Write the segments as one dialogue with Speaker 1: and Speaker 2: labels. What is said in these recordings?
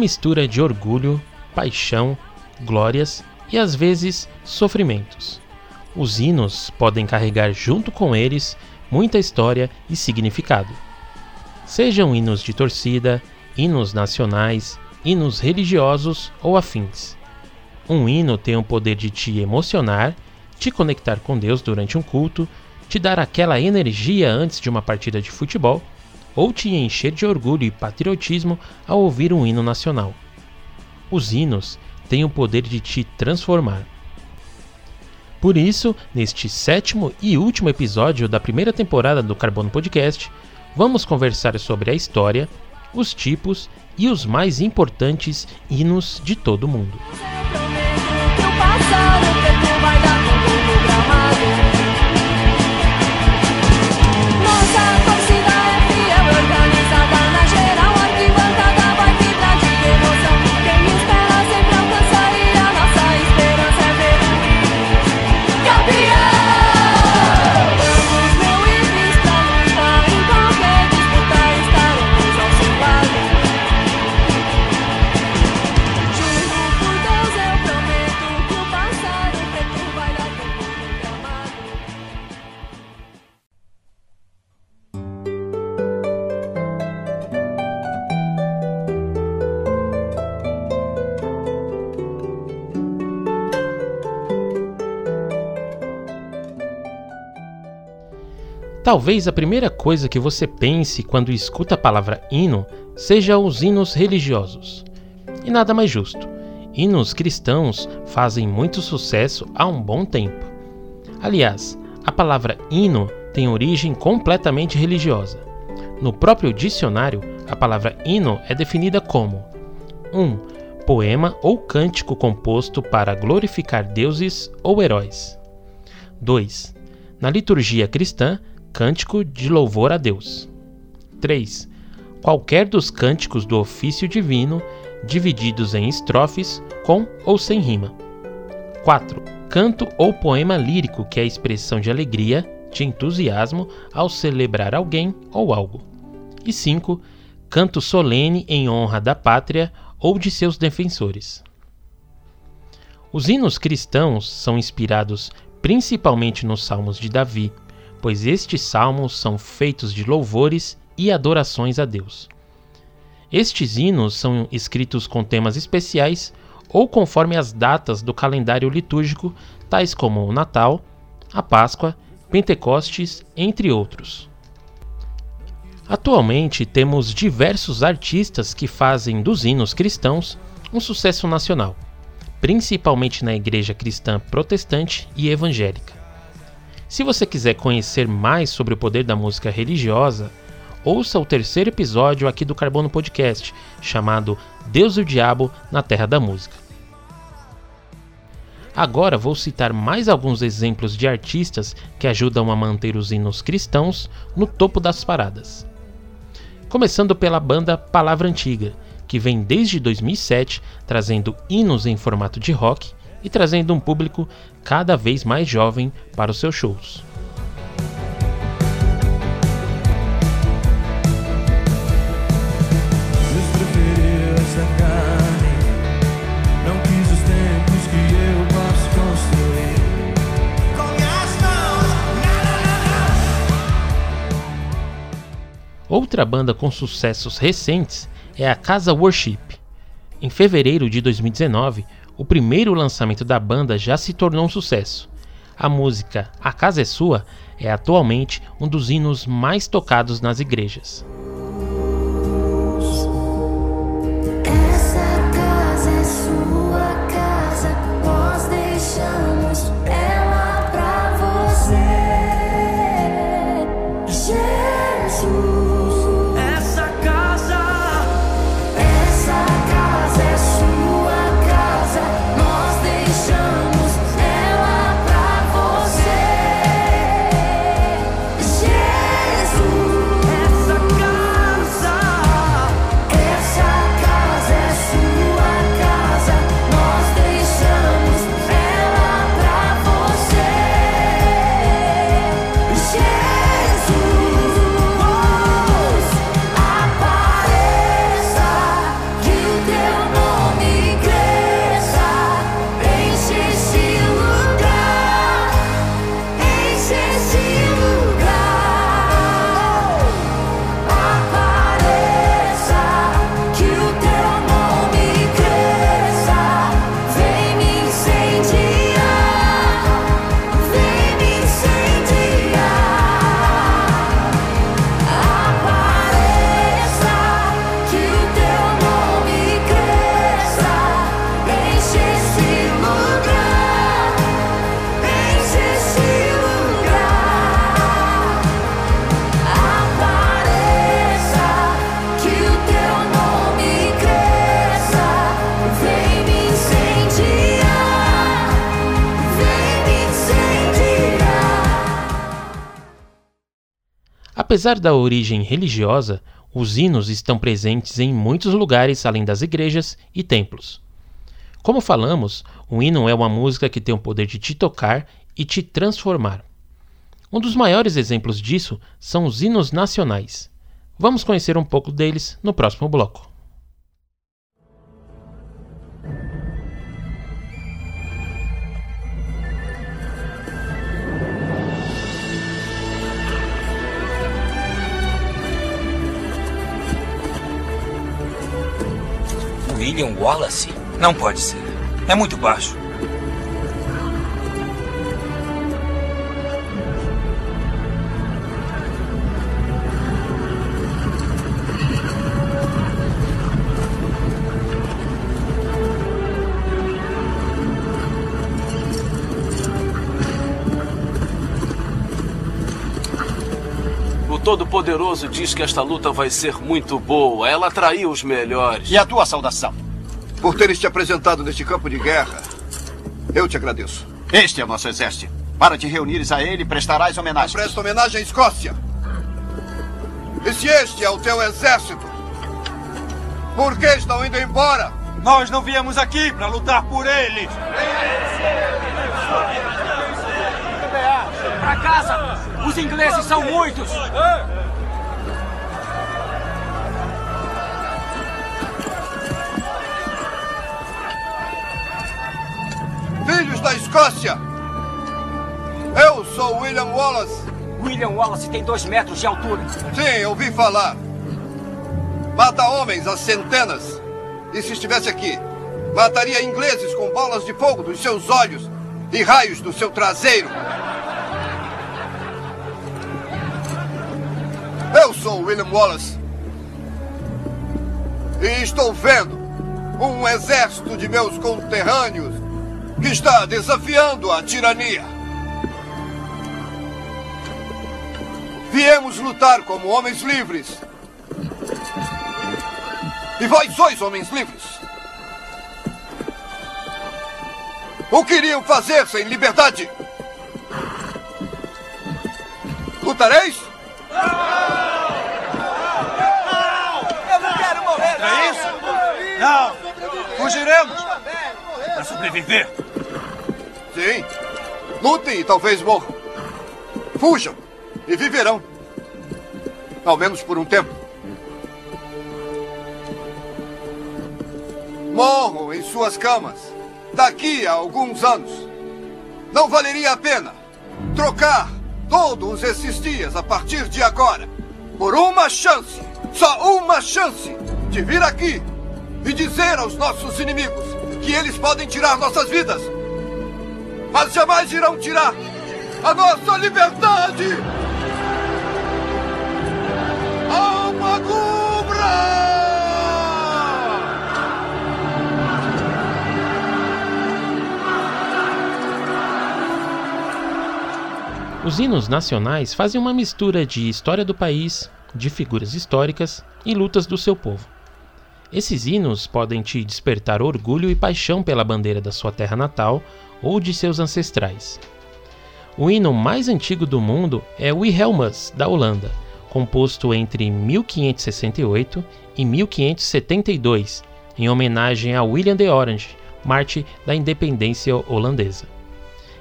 Speaker 1: mistura de orgulho, paixão, glórias e às vezes sofrimentos. Os hinos podem carregar junto com eles muita história e significado. Sejam hinos de torcida, hinos nacionais, hinos religiosos ou afins. Um hino tem o poder de te emocionar, te conectar com Deus durante um culto, te dar aquela energia antes de uma partida de futebol ou te encher de orgulho e patriotismo ao ouvir um hino nacional. Os hinos têm o poder de te transformar. Por isso, neste sétimo e último episódio da primeira temporada do Carbono Podcast, vamos conversar sobre a história, os tipos e os mais importantes hinos de todo o mundo. Talvez a primeira coisa que você pense quando escuta a palavra hino seja os hinos religiosos. E nada mais justo. Hinos cristãos fazem muito sucesso há um bom tempo. Aliás, a palavra hino tem origem completamente religiosa. No próprio dicionário, a palavra hino é definida como 1. Um, poema ou cântico composto para glorificar deuses ou heróis. 2. Na liturgia cristã, Cântico de louvor a Deus. 3. Qualquer dos cânticos do ofício divino, divididos em estrofes, com ou sem rima. 4. Canto ou poema lírico, que é a expressão de alegria, de entusiasmo ao celebrar alguém ou algo. E 5. Canto solene em honra da pátria ou de seus defensores. Os hinos cristãos são inspirados principalmente nos Salmos de Davi, pois estes salmos são feitos de louvores e adorações a Deus. Estes hinos são escritos com temas especiais ou conforme as datas do calendário litúrgico, tais como o Natal, a Páscoa, Pentecostes, entre outros. Atualmente temos diversos artistas que fazem dos hinos cristãos um sucesso nacional, principalmente na igreja cristã protestante e evangélica. Se você quiser conhecer mais sobre o poder da música religiosa, ouça o terceiro episódio aqui do Carbono Podcast, chamado Deus e o Diabo na Terra da Música. Agora vou citar mais alguns exemplos de artistas que ajudam a manter os hinos cristãos no topo das paradas. Começando pela banda Palavra Antiga, que vem desde 2007 trazendo hinos em formato de rock e trazendo um público cada vez mais jovem para os seus shows. Outra banda com sucessos recentes é a Casa Worship. Em fevereiro de 2019, o primeiro lançamento da banda já se tornou um sucesso. A música A Casa é Sua é atualmente um dos hinos mais tocados nas igrejas. Apesar da origem religiosa, os hinos estão presentes em muitos lugares além das igrejas e templos. Como falamos, o hino é uma música que tem o poder de te tocar e te transformar. Um dos maiores exemplos disso são os hinos nacionais. Vamos conhecer um pouco deles no próximo bloco.
Speaker 2: William Wallace? Não pode ser. É muito baixo.
Speaker 3: Todo-Poderoso diz que esta luta vai ser muito boa. Ela atraiu os melhores.
Speaker 4: E a tua saudação?
Speaker 5: Por teres te apresentado neste campo de guerra, eu te agradeço.
Speaker 4: Este é o nosso exército. Para te reunires a ele, prestarás homenagem.
Speaker 5: Eu presto homenagem à Escócia. E se este é o teu exército, por que estão indo embora?
Speaker 4: Nós não viemos aqui para lutar por eles.
Speaker 6: Para casa! Os ingleses são muitos!
Speaker 5: Escócia! Eu sou William Wallace.
Speaker 6: William Wallace tem dois metros de altura.
Speaker 5: Sim, ouvi falar. Mata homens a centenas. E se estivesse aqui, mataria ingleses com bolas de fogo dos seus olhos e raios do seu traseiro. Eu sou William Wallace. E estou vendo um exército de meus conterrâneos que está desafiando a tirania. Viemos lutar como homens livres. E vós sois homens livres. O que iriam fazer sem liberdade? Lutareis?
Speaker 6: Eu não quero morrer!
Speaker 4: É isso? Não! Fugiremos! Para sobreviver!
Speaker 5: Sim. Lutem e talvez morram. Fujam e viverão. Ao menos por um tempo. Morram em suas camas. Daqui a alguns anos. Não valeria a pena trocar todos esses dias a partir de agora por uma chance, só uma chance, de vir aqui e dizer aos nossos inimigos que eles podem tirar nossas vidas, mas jamais irão tirar a nossa liberdade! Alma Cubra!
Speaker 1: Os hinos nacionais fazem uma mistura de história do país, de figuras históricas e lutas do seu povo. Esses hinos podem te despertar orgulho e paixão pela bandeira da sua terra natal ou de seus ancestrais. O hino mais antigo do mundo é o Wilhelmus, da Holanda, composto entre 1568 e 1572, em homenagem a William de Orange, Marte da independência holandesa.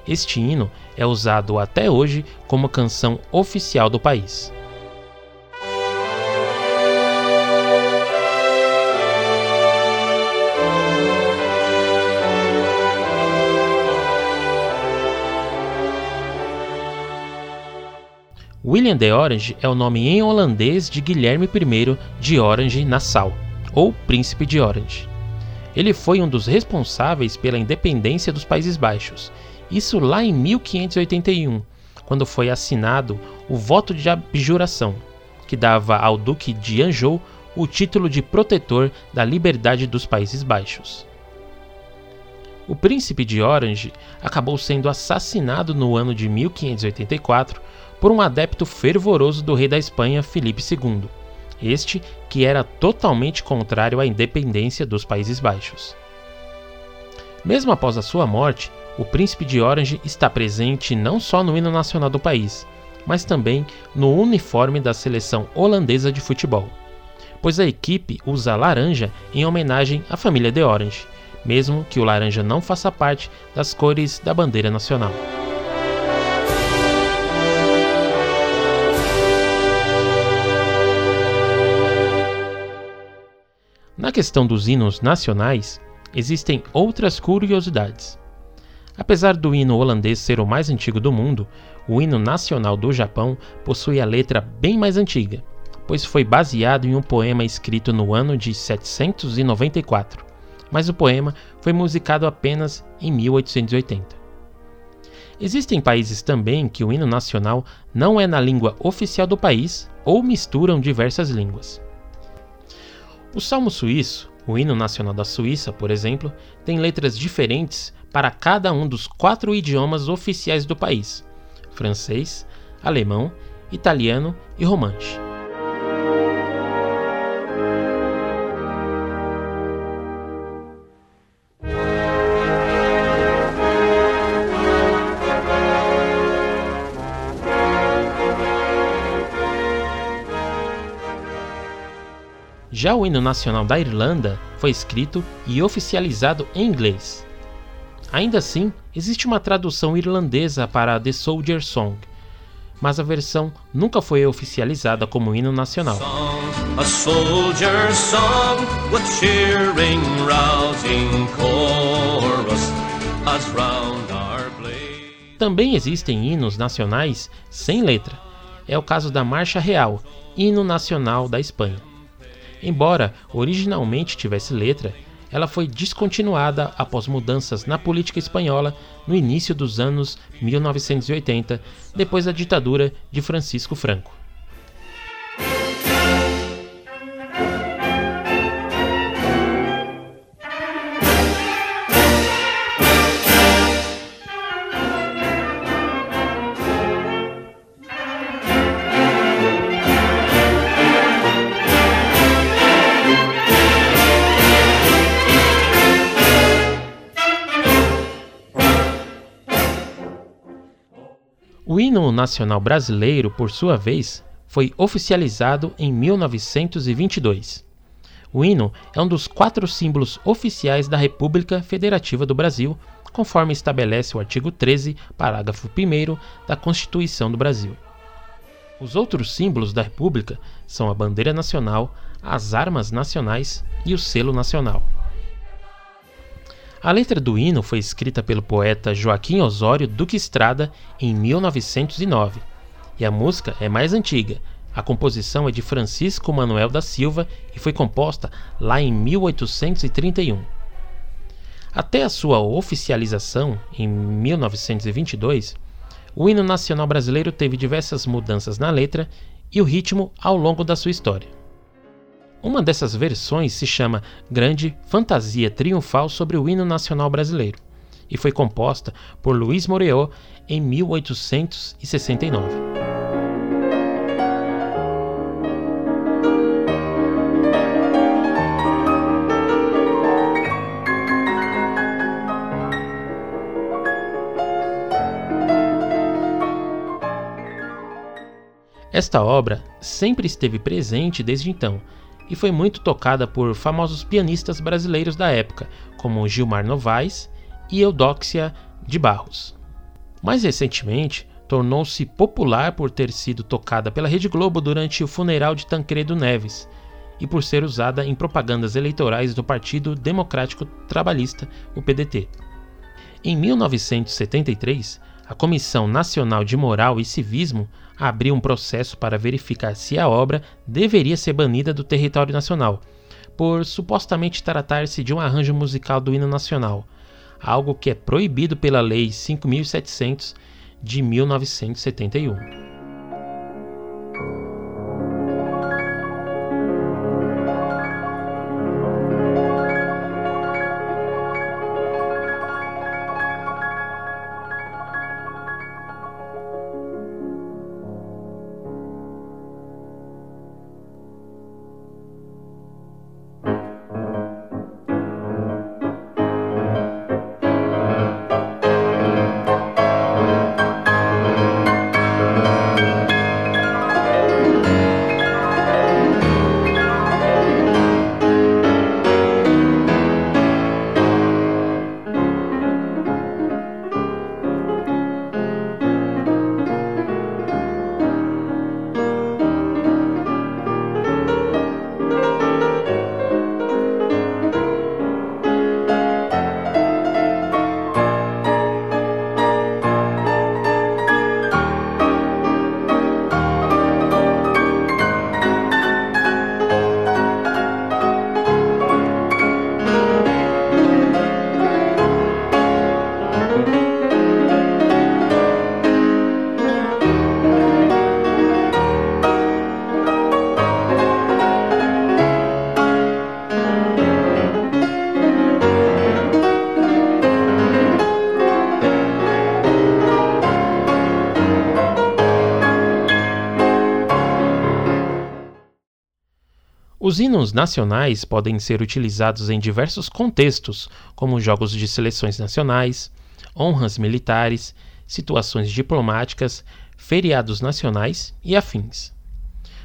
Speaker 1: Este hino é usado até hoje como canção oficial do país. William de Orange é o nome em holandês de Guilherme I de Orange Nassau, ou Príncipe de Orange. Ele foi um dos responsáveis pela independência dos Países Baixos isso lá em 1581, quando foi assinado o voto de abjuração, que dava ao Duque de Anjou o título de protetor da liberdade dos Países Baixos. O príncipe de Orange acabou sendo assassinado no ano de 1584 por um adepto fervoroso do rei da Espanha Felipe II, este que era totalmente contrário à independência dos Países Baixos. Mesmo após a sua morte, o príncipe de Orange está presente não só no hino nacional do país, mas também no uniforme da seleção holandesa de futebol, pois a equipe usa laranja em homenagem à família de Orange, mesmo que o laranja não faça parte das cores da bandeira nacional. Na questão dos hinos nacionais, existem outras curiosidades. Apesar do hino holandês ser o mais antigo do mundo, o hino nacional do Japão possui a letra bem mais antiga, pois foi baseado em um poema escrito no ano de 794, mas o poema foi musicado apenas em 1880. Existem países também que o hino nacional não é na língua oficial do país ou misturam diversas línguas. O Salmo Suíço, o hino nacional da Suíça, por exemplo, tem letras diferentes para cada um dos quatro idiomas oficiais do país: francês, alemão, italiano e romanche. Já o hino nacional da Irlanda foi escrito e oficializado em inglês. Ainda assim, existe uma tradução irlandesa para The Soldier Song, mas a versão nunca foi oficializada como hino nacional. Também existem hinos nacionais sem letra. É o caso da Marcha Real, hino nacional da Espanha. Embora originalmente tivesse letra, ela foi descontinuada após mudanças na política espanhola no início dos anos 1980, depois da ditadura de Francisco Franco. Hino nacional brasileiro, por sua vez, foi oficializado em 1922. O hino é um dos quatro símbolos oficiais da República Federativa do Brasil, conforme estabelece o artigo 13, parágrafo 1 da Constituição do Brasil. Os outros símbolos da República são a bandeira nacional, as armas nacionais e o selo nacional. A letra do hino foi escrita pelo poeta Joaquim Osório Duque Estrada em 1909, e a música é mais antiga. A composição é de Francisco Manuel da Silva e foi composta lá em 1831. Até a sua oficialização em 1922, o hino nacional brasileiro teve diversas mudanças na letra e o ritmo ao longo da sua história. Uma dessas versões se chama Grande Fantasia Triunfal sobre o Hino Nacional Brasileiro e foi composta por Luiz Moreau em 1869. Esta obra sempre esteve presente desde então e foi muito tocada por famosos pianistas brasileiros da época, como Gilmar Novaes e Eudóxia de Barros. Mais recentemente, tornou-se popular por ter sido tocada pela Rede Globo durante o funeral de Tancredo Neves e por ser usada em propagandas eleitorais do Partido Democrático Trabalhista, o PDT. Em 1973, a Comissão Nacional de Moral e Civismo abriu um processo para verificar se a obra deveria ser banida do território nacional, por supostamente tratar-se de um arranjo musical do hino nacional, algo que é proibido pela Lei 5700 de 1971. Os hinos nacionais podem ser utilizados em diversos contextos, como jogos de seleções nacionais, honras militares, situações diplomáticas, feriados nacionais e afins.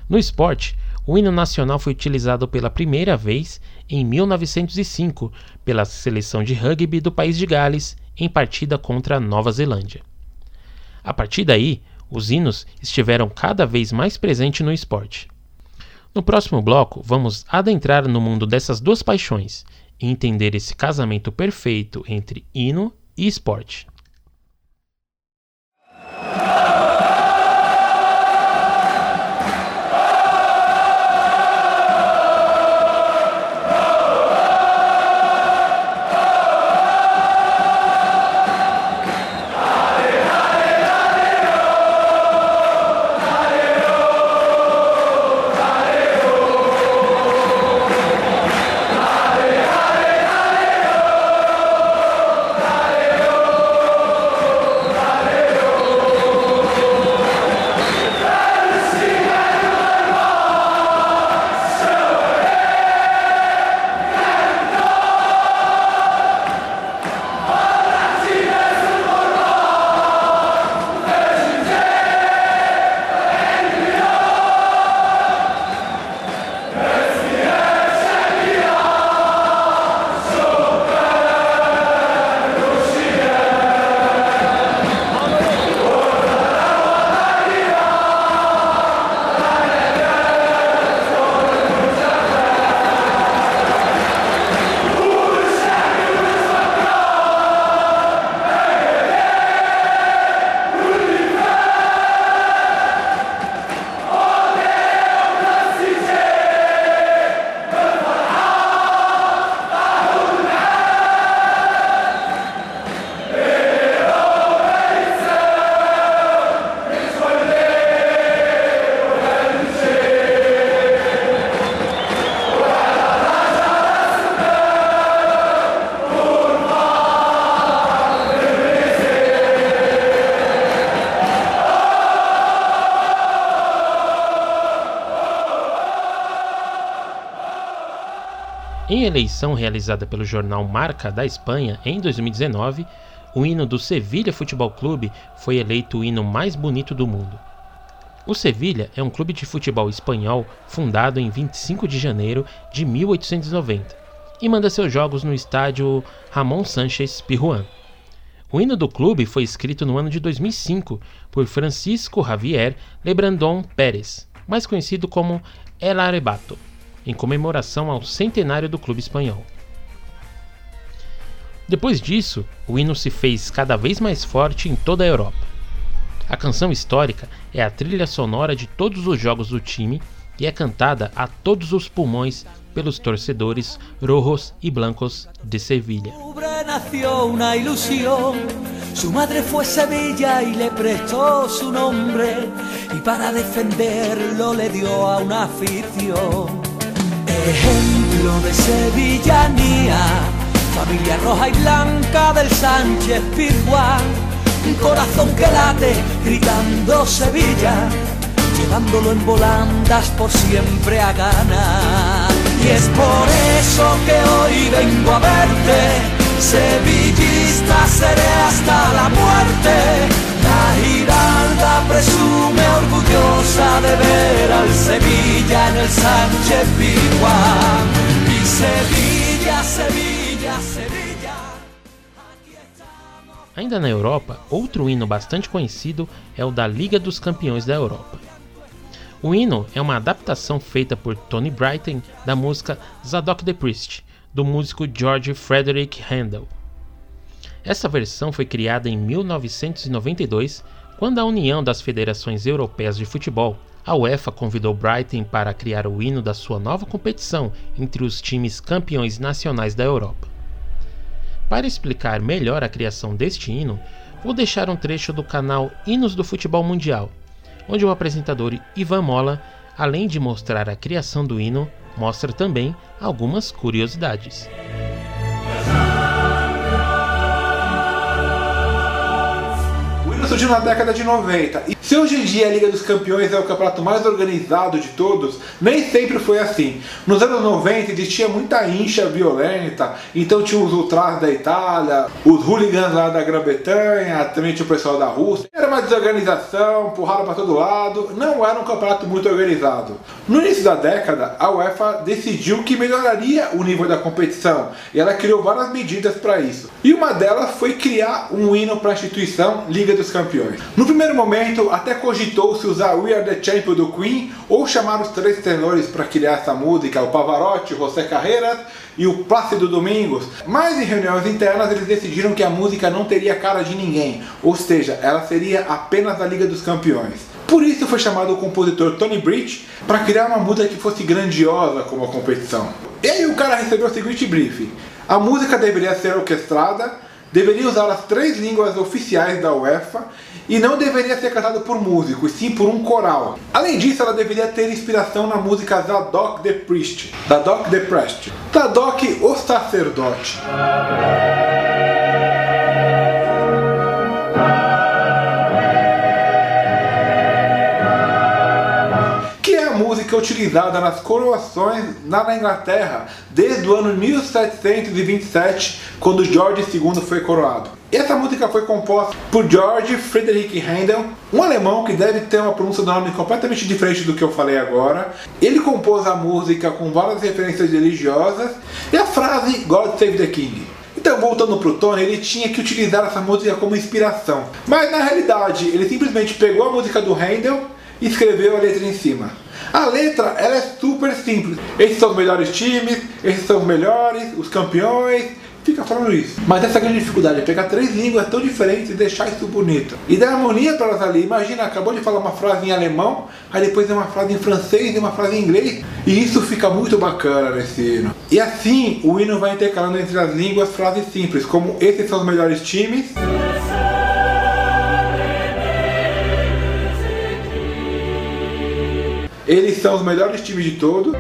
Speaker 1: No esporte, o hino nacional foi utilizado pela primeira vez em 1905 pela seleção de rugby do país de Gales em partida contra a Nova Zelândia. A partir daí, os hinos estiveram cada vez mais presentes no esporte. No próximo bloco, vamos adentrar no mundo dessas duas paixões e entender esse casamento perfeito entre hino e esporte. Eleição realizada pelo jornal Marca da Espanha em 2019, o hino do Sevilha Futebol Clube foi eleito o hino mais bonito do mundo. O Sevilha é um clube de futebol espanhol fundado em 25 de janeiro de 1890 e manda seus jogos no estádio Ramon Sánchez Pirjuan. O hino do clube foi escrito no ano de 2005 por Francisco Javier Lebrandon Pérez, mais conhecido como El Arrebato em comemoração ao centenário do clube espanhol. Depois disso, o hino se fez cada vez mais forte em toda a Europa. A canção histórica é a trilha sonora de todos os jogos do time e é cantada a todos os pulmões pelos torcedores rojos e blancos de Sevilha. Su madre fue Sevilla y le prestó su nombre y para defenderlo le dio a una afición. Ejemplo de sevillanía, familia roja y blanca del Sánchez Pizjuán, un corazón que late gritando Sevilla, llevándolo en volandas por siempre a ganar. Y es por eso que hoy vengo a verte, sevillista seré hasta la muerte presume orgullosa de ver al Sevilla en el Sánchez Pizjuán. Y Sevilla, Sevilla, Sevilla. Ainda na Europa, outro hino bastante conhecido é o da Liga dos Campeões da Europa. O hino é uma adaptação feita por Tony Brighton da música Zadok the Priest, do músico George Frederick Handel. Essa versão foi criada em 1992, quando a União das Federações Europeias de Futebol, a UEFA, convidou Brighton para criar o hino da sua nova competição entre os times campeões nacionais da Europa. Para explicar melhor a criação deste hino, vou deixar um trecho do canal Hinos do Futebol Mundial, onde o apresentador Ivan Mola, além de mostrar a criação do hino, mostra também algumas curiosidades.
Speaker 7: Surgiu na década de 90. E Se hoje em dia a Liga dos Campeões é o campeonato mais organizado de todos, nem sempre foi assim. Nos anos 90 existia muita incha violenta, então tinha os ultras da Itália, os hooligans lá da Grã-Bretanha, também tinha o pessoal da Rússia. Era uma desorganização, porrada para todo lado, não era um campeonato muito organizado. No início da década, a UEFA decidiu que melhoraria o nível da competição e ela criou várias medidas para isso. E uma delas foi criar um hino para a instituição Liga dos Campeões. No primeiro momento, até cogitou-se usar We Are The Champion do Queen ou chamar os três tenores para criar essa música, o Pavarotti, José Carreras e o Plácido Domingos, mas em reuniões internas eles decidiram que a música não teria cara de ninguém, ou seja, ela seria apenas da Liga dos Campeões. Por isso foi chamado o compositor Tony Bridge para criar uma música que fosse grandiosa como a competição. E aí o cara recebeu o seguinte briefing: a música deveria ser orquestrada deveria usar as três línguas oficiais da UEFA e não deveria ser cantada por músicos, sim por um coral. Além disso, ela deveria ter inspiração na música Zadok the Priest, Zadok the Priest, Zadok o sacerdote. Música utilizada nas coroações na Inglaterra desde o ano 1727, quando George II foi coroado. Essa música foi composta por George Friedrich Handel, um alemão que deve ter uma pronúncia do nome completamente diferente do que eu falei agora. Ele compôs a música com várias referências religiosas e a frase God Save the King. Então, voltando pro Tony, ele tinha que utilizar essa música como inspiração. Mas na realidade, ele simplesmente pegou a música do Handel escreveu a letra em cima. A letra ela é super simples. Esses são os melhores times, esses são os melhores, os campeões. Fica falando isso. Mas essa grande dificuldade é pegar três línguas tão diferentes e deixar isso bonito. E dar harmonia para elas ali. Imagina, acabou de falar uma frase em alemão, aí depois é uma frase em francês e uma frase em inglês. E isso fica muito bacana nesse hino. E assim, o hino vai intercalando entre as línguas frases simples, como esses são os melhores times. Eles são os melhores times de todos.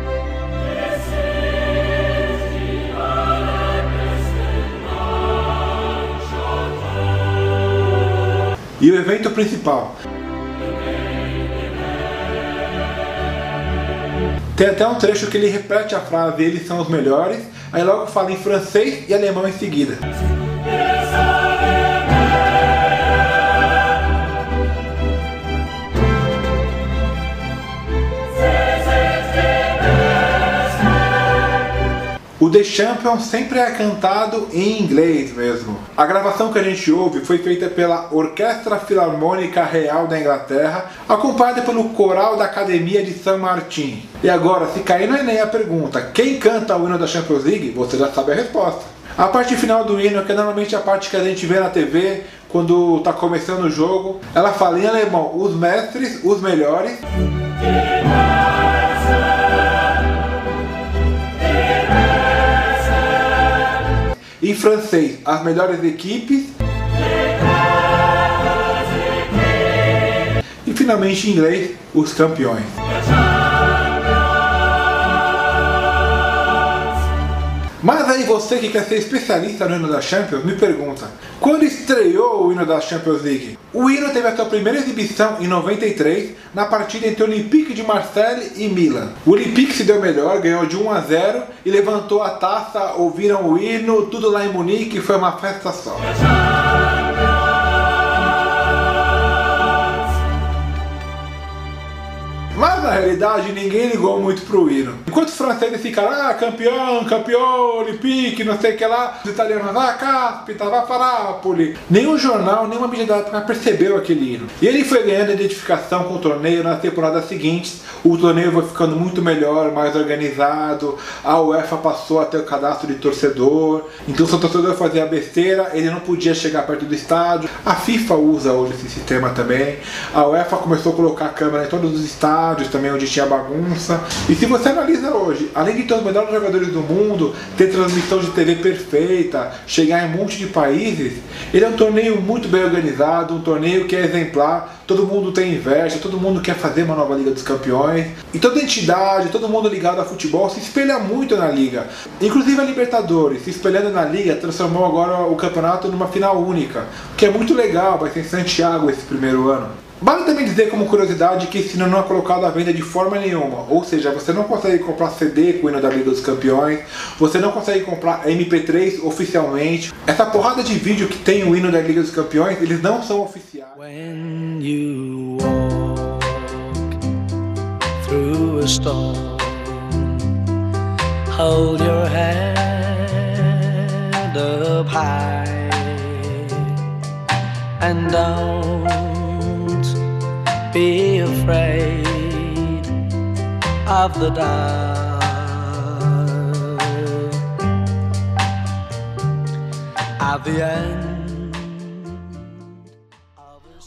Speaker 7: E o evento principal. Tem até um trecho que ele repete a frase, eles são os melhores, aí logo fala em francês e alemão em seguida. O The Champion sempre é cantado em inglês mesmo. A gravação que a gente ouve foi feita pela Orquestra Filarmônica Real da Inglaterra, acompanhada pelo Coral da Academia de San Martin. E agora, se cair no Enem a pergunta, quem canta o hino da Champions League? Você já sabe a resposta. A parte final do hino, que é normalmente a parte que a gente vê na TV quando está começando o jogo, ela fala em alemão, os mestres, os melhores. Em francês, as melhores equipes. E finalmente em inglês, os campeões. Mas aí você que quer ser especialista no hino da Champions, me pergunta, quando estreou o hino da Champions League? O hino teve a sua primeira exibição em 93, na partida entre o Olympique de Marseille e Milan. O Olympique se deu melhor, ganhou de 1 a 0 e levantou a taça, ouviram o hino, tudo lá em Munique, foi uma festa só. Mas na realidade ninguém ligou muito pro hino. Enquanto os franceses ficaram, ah, campeão, campeão, Olympique, não sei o que lá, os italianos, ah, Caspi, Tavafarapoli. Nenhum jornal, nenhuma mídia da época percebeu aquele hino. E ele foi ganhando identificação com o torneio nas temporadas seguintes. O torneio foi ficando muito melhor, mais organizado. A UEFA passou a ter o cadastro de torcedor. Então, se o torcedor fazia besteira, ele não podia chegar perto do estádio. A FIFA usa hoje esse sistema também. A UEFA começou a colocar câmera em todos os estádios também onde tinha bagunça. E se você analisa hoje, além de ter os melhores jogadores do mundo, ter transmissão de TV perfeita, chegar em um monte de países, ele é um torneio muito bem organizado, um torneio que é exemplar, todo mundo tem inveja, todo mundo quer fazer uma nova Liga dos Campeões. E toda entidade, todo mundo ligado a futebol se espelha muito na Liga. Inclusive a Libertadores, se espelhando na Liga, transformou agora o campeonato numa final única, que é muito legal, vai ser em Santiago esse primeiro ano.
Speaker 1: Vale também dizer como curiosidade que esse hino não é colocado à venda de forma nenhuma, ou seja, você não consegue comprar CD com o hino da Liga dos Campeões, você não consegue comprar MP3 oficialmente. Essa porrada de vídeo que tem o hino da Liga dos Campeões, eles não são oficiais. When you walk through a storm, hold your head up high and be afraid of the dark. At the end.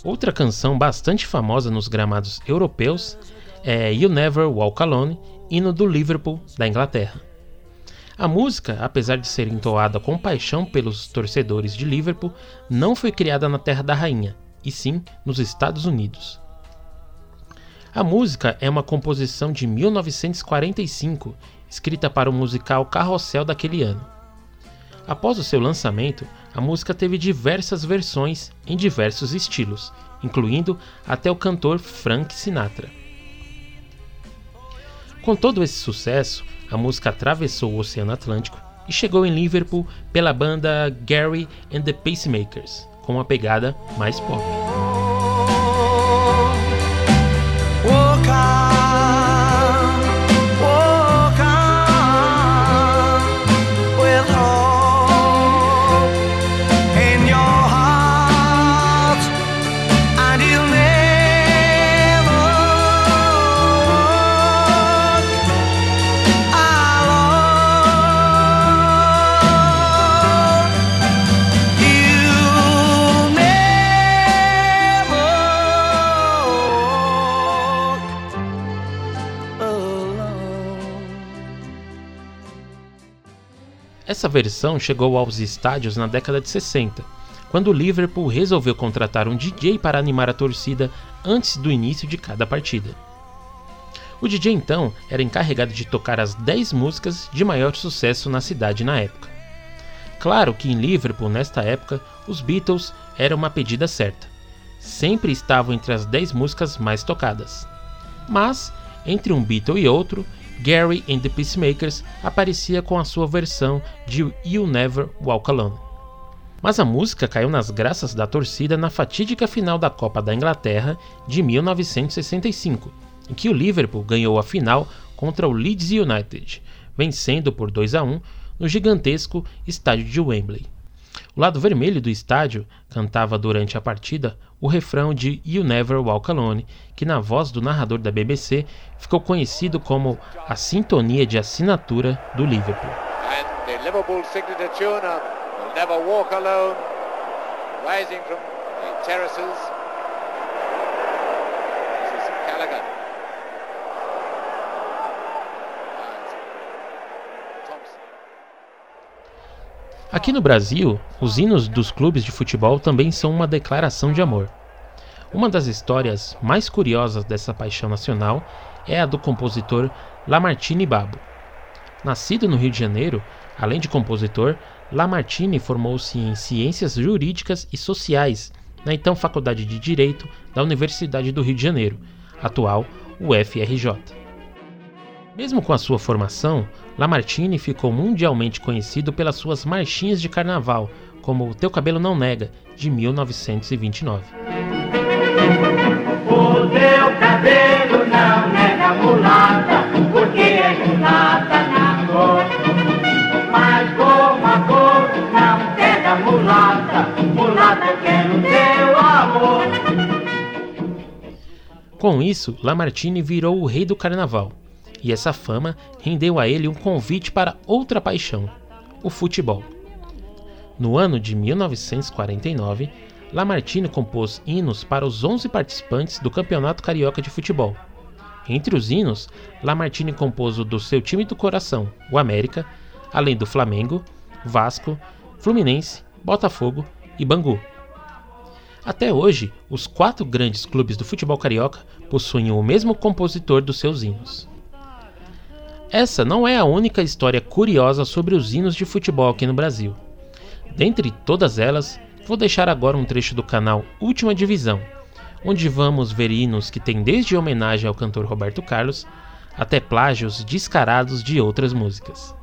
Speaker 1: Outra canção bastante famosa nos gramados europeus é You Never Walk Alone, hino do Liverpool, da Inglaterra. A música, apesar de ser entoada com paixão pelos torcedores de Liverpool, não foi criada na Terra da Rainha, e sim nos Estados Unidos. A música é uma composição de 1945, escrita para o musical Carrossel daquele ano. Após o seu lançamento, a música teve diversas versões em diversos estilos, incluindo até o cantor Frank Sinatra. Com todo esse sucesso, a música atravessou o Oceano Atlântico e chegou em Liverpool pela banda Gary and the Pacemakers, com uma pegada mais pop. Essa versão chegou aos estádios na década de 60, quando o Liverpool resolveu contratar um DJ para animar a torcida antes do início de cada partida. O DJ então era encarregado de tocar as 10 músicas de maior sucesso na cidade na época. Claro que em Liverpool, nesta época, os Beatles eram uma pedida certa. Sempre estavam entre as 10 músicas mais tocadas. Mas, entre um Beatle e outro, Gary and the Peacemakers aparecia com a sua versão de You Never Walk Alone. Mas a música caiu nas graças da torcida na fatídica final da Copa da Inglaterra de 1965, em que o Liverpool ganhou a final contra o Leeds United, vencendo por 2 a 1 no gigantesco estádio de Wembley. O lado vermelho do estádio cantava durante a partida o refrão de You Never Walk Alone, que na voz do narrador da BBC ficou conhecido como a sintonia de assinatura do Liverpool. Liverpool Never Walk Alone, rising from the terraces. Aqui no Brasil, os hinos dos clubes de futebol também são uma declaração de amor. Uma das histórias mais curiosas dessa paixão nacional é a do compositor Lamartine Babo. Nascido no Rio de Janeiro, além de compositor, Lamartine formou-se em Ciências Jurídicas e Sociais na então Faculdade de Direito da Universidade do Rio de Janeiro, atual UFRJ. Mesmo com a sua formação, Lamartine ficou mundialmente conhecido pelas suas marchinhas de carnaval, como Teu Cabelo Não Nega, de 1929. O teu cabelo não nega mulata, porque é mulata na cor. Mas como a cor não pega mulata, mulata eu quero teu amor. Com isso, Lamartine virou o rei do carnaval e essa fama rendeu a ele um convite para outra paixão, o futebol. No ano de 1949, Lamartine compôs hinos para os 11 participantes do Campeonato Carioca de Futebol. Entre os hinos, Lamartine compôs o do seu time do coração, o América, além do Flamengo, Vasco, Fluminense, Botafogo e Bangu. Até hoje, os quatro grandes clubes do futebol carioca possuem o mesmo compositor dos seus hinos. Essa não é a única história curiosa sobre os hinos de futebol aqui no Brasil. Dentre todas elas, vou deixar agora um trecho do canal Última Divisão, onde vamos ver hinos que têm desde homenagem ao cantor Roberto Carlos até plágios descarados de outras músicas.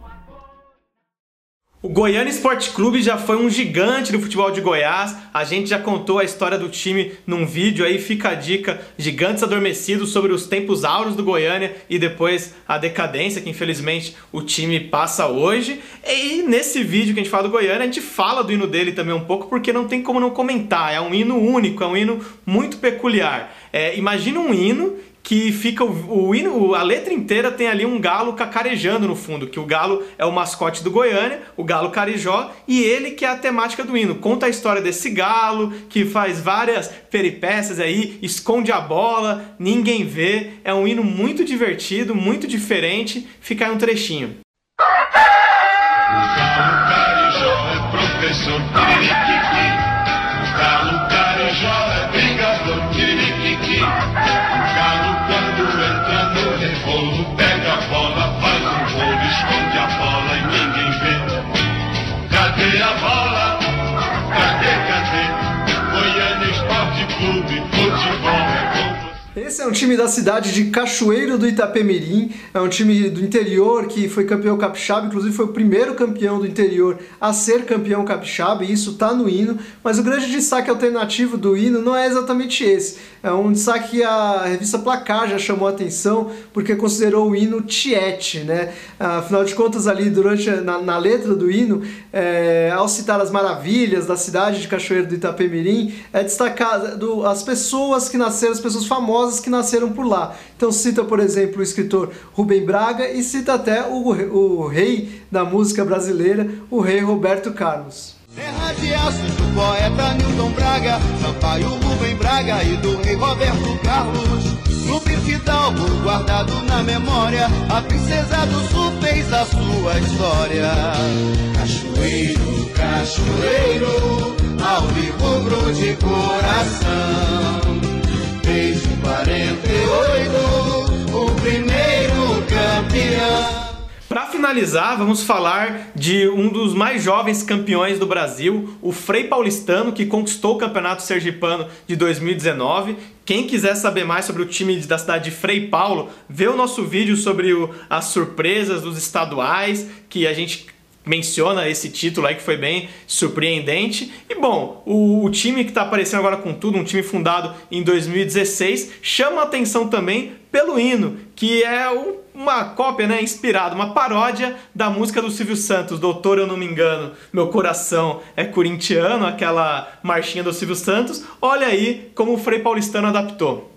Speaker 8: O Goiânia Esporte Clube já foi um gigante do futebol de Goiás. A gente já contou a história do time num vídeo aí, fica a dica: Gigantes Adormecidos sobre os tempos áureos do Goiânia e depois a decadência que infelizmente o time passa hoje. E nesse vídeo que a gente fala do Goiânia, a gente fala do hino dele também um pouco, porque não tem como não comentar. É um hino único, é um hino muito peculiar. É, imagina um hino que fica o, o hino, a letra inteira tem ali um galo cacarejando no fundo, que o galo é o mascote do Goiânia, o galo carijó, e ele que é a temática do hino. Conta a história desse galo, que faz várias peripécias aí, esconde a bola, ninguém vê. É um hino muito divertido, muito diferente. Fica aí um trechinho. O galo carijó é professor esse é um time da cidade de Cachoeiro do Itapemirim, é um time do interior que foi campeão capixaba, inclusive foi o primeiro campeão do interior a ser campeão capixaba, e isso está no hino, mas o grande destaque alternativo do hino não é exatamente esse. É um destaque que a revista Placar já chamou a atenção, porque considerou o hino tiete, né? Afinal de contas, ali durante na, na letra do hino, é, ao citar as maravilhas da cidade de Cachoeiro do Itapemirim, é destacado as pessoas que nasceram, as pessoas famosas famosas que nasceram por lá. Então cita, por exemplo, o escritor Rubem Braga e cita até o, o rei da música brasileira, o rei Roberto Carlos. Terra de do poeta Newton Braga, Sampaio Rubem Braga e do rei Roberto Carlos. No guardado na memória, a princesa do sul fez a sua história. Cachoeiro, cachoeiro, de coração. Desde 48, o primeiro campeão. Para finalizar, vamos falar de um dos mais jovens campeões do Brasil, o Frei Paulistano, que conquistou o Campeonato Sergipano de 2019. Quem quiser saber mais sobre o time da cidade de Frei Paulo, vê o nosso vídeo sobre o, as surpresas dos estaduais, que a gente menciona esse título aí que foi bem surpreendente. E bom, o, o time que está aparecendo agora com tudo, um time fundado em 2016, chama atenção também pelo hino, que é uma cópia, né, inspirada, uma paródia da música do Silvio Santos, Doutor, eu não me engano, meu coração é corintiano, aquela marchinha do Silvio Santos. Olha aí como o Frei Paulistano adaptou.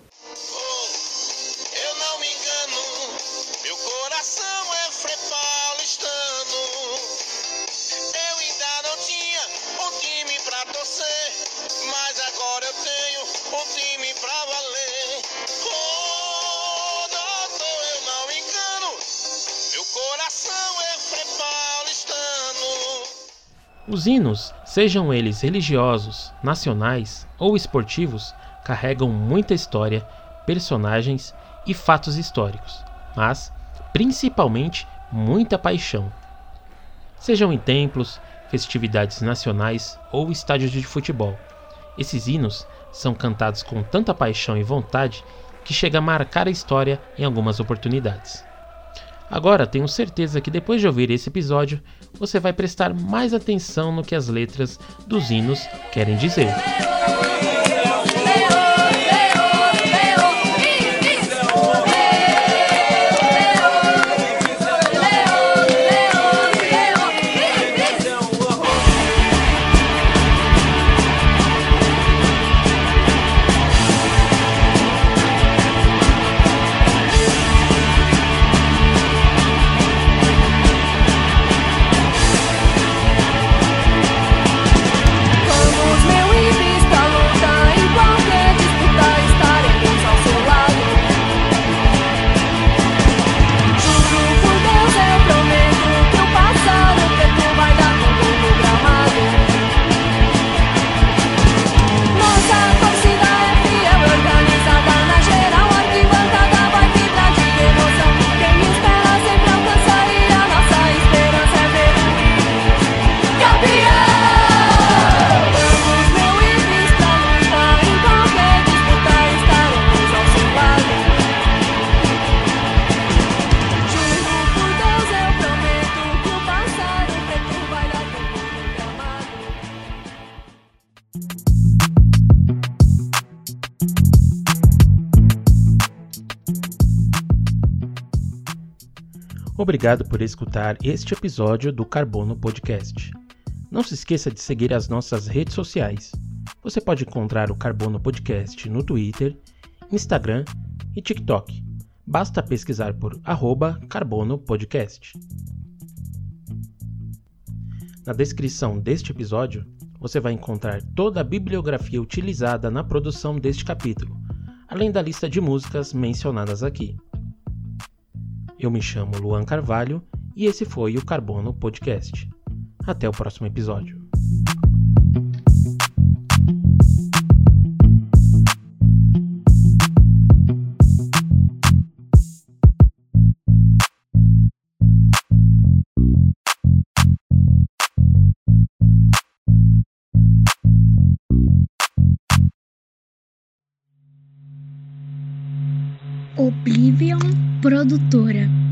Speaker 1: Os hinos, sejam eles religiosos, nacionais ou esportivos, carregam muita história, personagens e fatos históricos, mas principalmente muita paixão. Sejam em templos, festividades nacionais ou estádios de futebol, esses hinos são cantados com tanta paixão e vontade que chega a marcar a história em algumas oportunidades. Agora, tenho certeza que depois de ouvir esse episódio, você vai prestar mais atenção no que as letras dos hinos querem dizer. Obrigado por escutar este episódio do Carbono Podcast. Não se esqueça de seguir as nossas redes sociais. Você pode encontrar o Carbono Podcast no Twitter, Instagram e TikTok. Basta pesquisar por arroba Carbono Podcast. Na descrição deste episódio, você vai encontrar toda a bibliografia utilizada na produção deste capítulo, além da lista de músicas mencionadas aqui. Eu me chamo Luan Carvalho e esse foi o Carbono Podcast. Até o próximo episódio.
Speaker 9: Oblivion Produtora.